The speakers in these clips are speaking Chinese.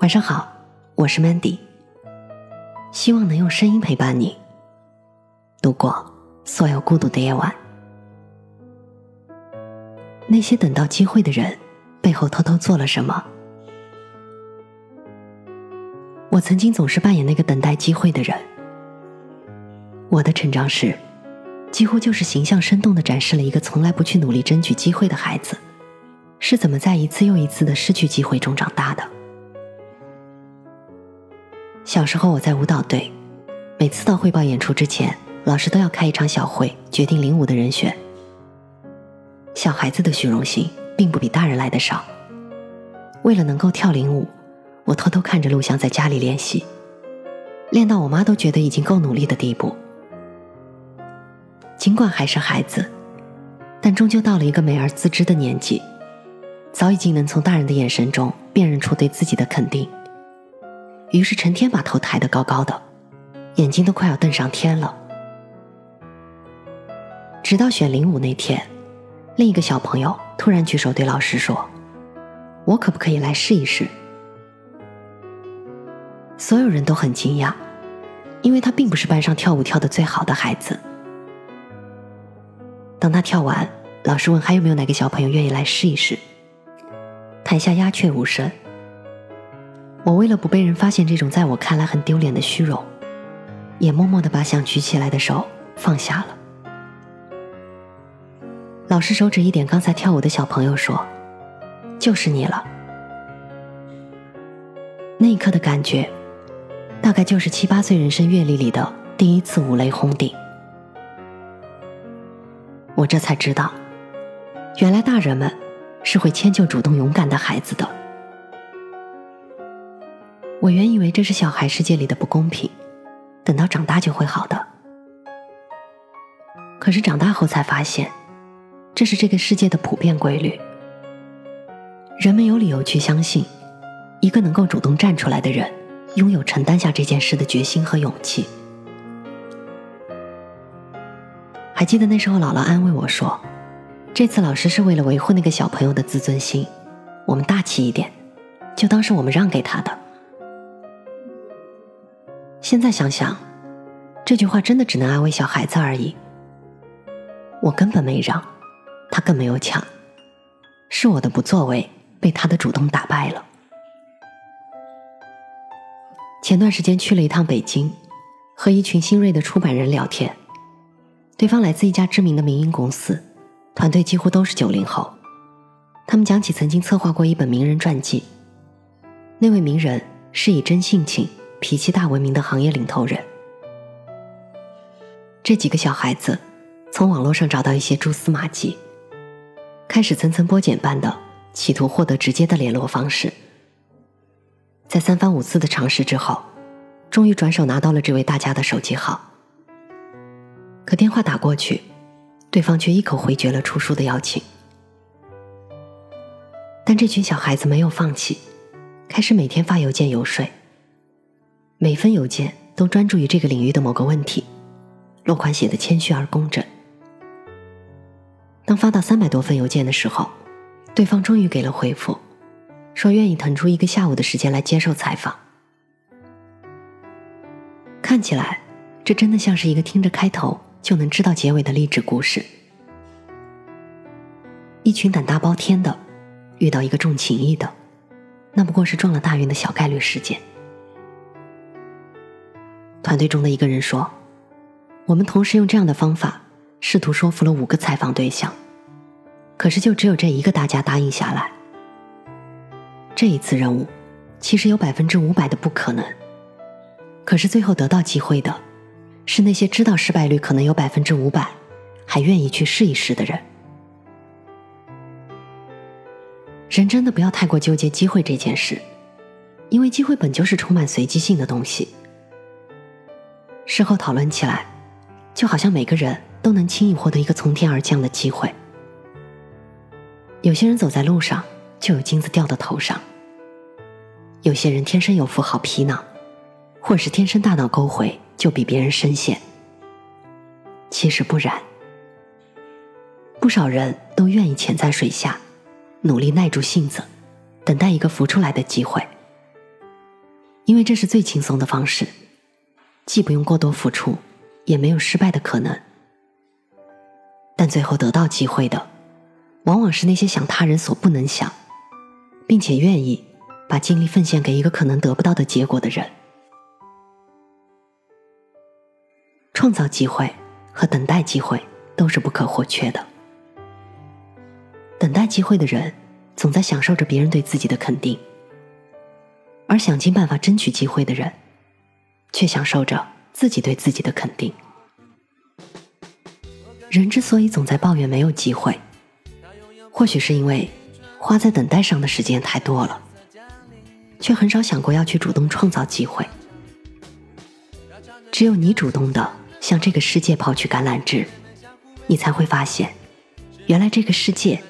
晚上好，我是 Mandy，希望能用声音陪伴你度过所有孤独的夜晚。那些等到机会的人，背后偷偷做了什么？我曾经总是扮演那个等待机会的人。我的成长史，几乎就是形象生动的展示了一个从来不去努力争取机会的孩子，是怎么在一次又一次的失去机会中长大的。小时候我在舞蹈队，每次到汇报演出之前，老师都要开一场小会，决定领舞的人选。小孩子的虚荣心并不比大人来的少。为了能够跳领舞，我偷偷看着录像在家里练习，练到我妈都觉得已经够努力的地步。尽管还是孩子，但终究到了一个美而自知的年纪，早已经能从大人的眼神中辨认出对自己的肯定。于是成天把头抬得高高的，眼睛都快要瞪上天了。直到选领舞那天，另一个小朋友突然举手对老师说：“我可不可以来试一试？”所有人都很惊讶，因为他并不是班上跳舞跳得最好的孩子。当他跳完，老师问还有没有哪个小朋友愿意来试一试，台下鸦雀无声。我为了不被人发现这种在我看来很丢脸的虚荣，也默默的把想举起来的手放下了。老师手指一点刚才跳舞的小朋友说：“就是你了。”那一刻的感觉，大概就是七八岁人生阅历里的第一次五雷轰顶。我这才知道，原来大人们是会迁就主动勇敢的孩子的。我原以为这是小孩世界里的不公平，等到长大就会好的。可是长大后才发现，这是这个世界的普遍规律。人们有理由去相信，一个能够主动站出来的人，拥有承担下这件事的决心和勇气。还记得那时候，姥姥安慰我说：“这次老师是为了维护那个小朋友的自尊心，我们大气一点，就当是我们让给他的。”现在想想，这句话真的只能安慰小孩子而已。我根本没让，他更没有抢，是我的不作为被他的主动打败了。前段时间去了一趟北京，和一群新锐的出版人聊天，对方来自一家知名的民营公司，团队几乎都是九零后。他们讲起曾经策划过一本名人传记，那位名人是以真性情。脾气大闻名的行业领头人，这几个小孩子从网络上找到一些蛛丝马迹，开始层层剥茧般的企图获得直接的联络方式。在三番五次的尝试之后，终于转手拿到了这位大家的手机号。可电话打过去，对方却一口回绝了出书的邀请。但这群小孩子没有放弃，开始每天发邮件游说。每封邮件都专注于这个领域的某个问题，落款写的谦虚而工整。当发到三百多份邮件的时候，对方终于给了回复，说愿意腾出一个下午的时间来接受采访。看起来，这真的像是一个听着开头就能知道结尾的励志故事。一群胆大包天的，遇到一个重情义的，那不过是撞了大运的小概率事件。团队中的一个人说：“我们同时用这样的方法，试图说服了五个采访对象，可是就只有这一个大家答应下来。这一次任务，其实有百分之五百的不可能，可是最后得到机会的，是那些知道失败率可能有百分之五百，还愿意去试一试的人。人真的不要太过纠结机会这件事，因为机会本就是充满随机性的东西。”事后讨论起来，就好像每个人都能轻易获得一个从天而降的机会。有些人走在路上就有金子掉到头上，有些人天生有副好皮囊，或是天生大脑沟回就比别人深陷。其实不然，不少人都愿意潜在水下，努力耐住性子，等待一个浮出来的机会，因为这是最轻松的方式，既不用过多付出，也没有失败的可能。但最后得到机会的，往往是那些想他人所不能想，并且愿意把精力奉献给一个可能得不到的结果的人。创造机会和等待机会都是不可或缺的。等待机会的人，总在享受着别人对自己的肯定；而想尽办法争取机会的人，却享受着自己对自己的肯定。人之所以总在抱怨没有机会，或许是因为花在等待上的时间太多了，却很少想过要去主动创造机会。只有你主动的向这个世界抛去橄榄枝，你才会发现，原来这个世界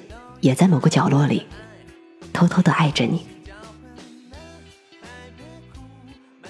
也在某个角落里偷偷的爱着你。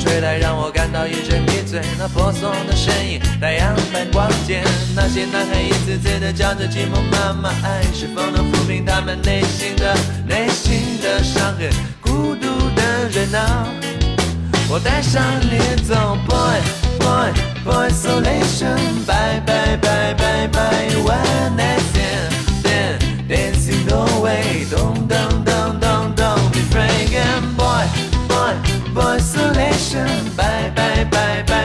吹来，让我感到一阵迷醉。那婆娑的身影，太阳般光洁。那些男孩一次次的叫着寂寞妈妈，爱是否能抚平他们内心的内心的伤痕？孤独的人啊，我带上你走，boy boy boy isolation，bye bye bye bye bye，one night stand，dancing away，don't don't don't don't don't be frightened boy boy boy 生拜拜拜拜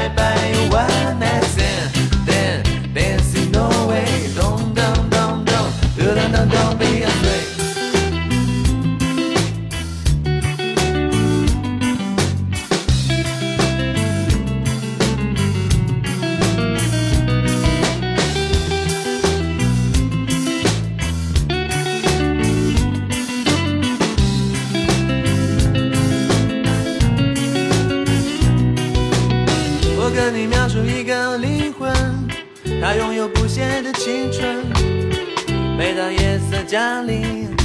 夜色降临，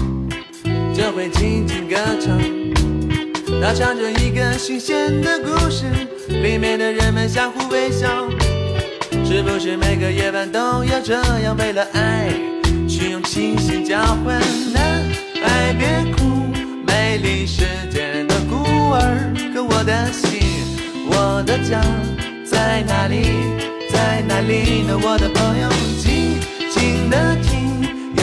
就会轻轻歌唱。它唱着一个新鲜的故事，里面的人们相互微笑。是不是每个夜晚都要这样？为了爱，去用清醒交换？男孩别哭，美丽世界的孤儿。可我的心，我的家在哪里？在哪里呢？我的朋友，静静的，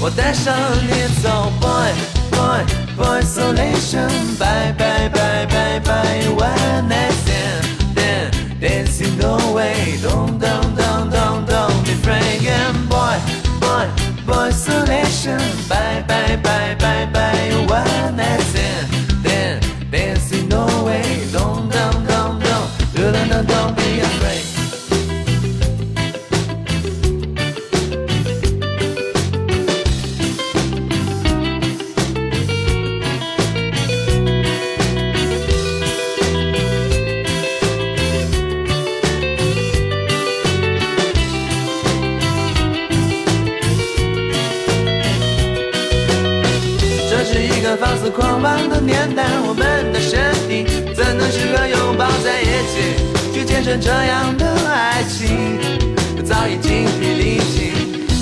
我带上你走，boy boy boy isolation，bye bye bye bye bye，one night stand，dan dancing away，don't don't don't don't don't be frightened，boy boy boy isolation，bye bye bye bye bye，one night stand，dan 这是一个放肆狂妄的年代，我们的身体怎能适合拥抱在一起，去见证这样的爱情？早已精疲力尽，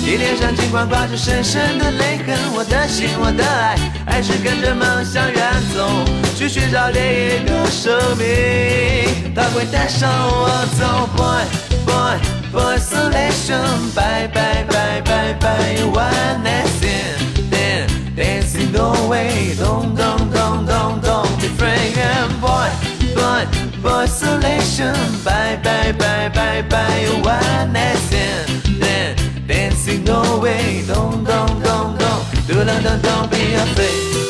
你脸上尽管挂着深深的泪痕，我的心，我的爱，还是跟着梦想远走，去寻找另一个生命，它会带上我走，boy boy boy isolation，bye bye bye bye bye，one Night Stand dancing away，don't don't don't don't don't be frightened，boy boy. Boy isolation，bye bye bye bye bye bye one night stand. Then dancing away don't don't don't don't don't don't don't be afraid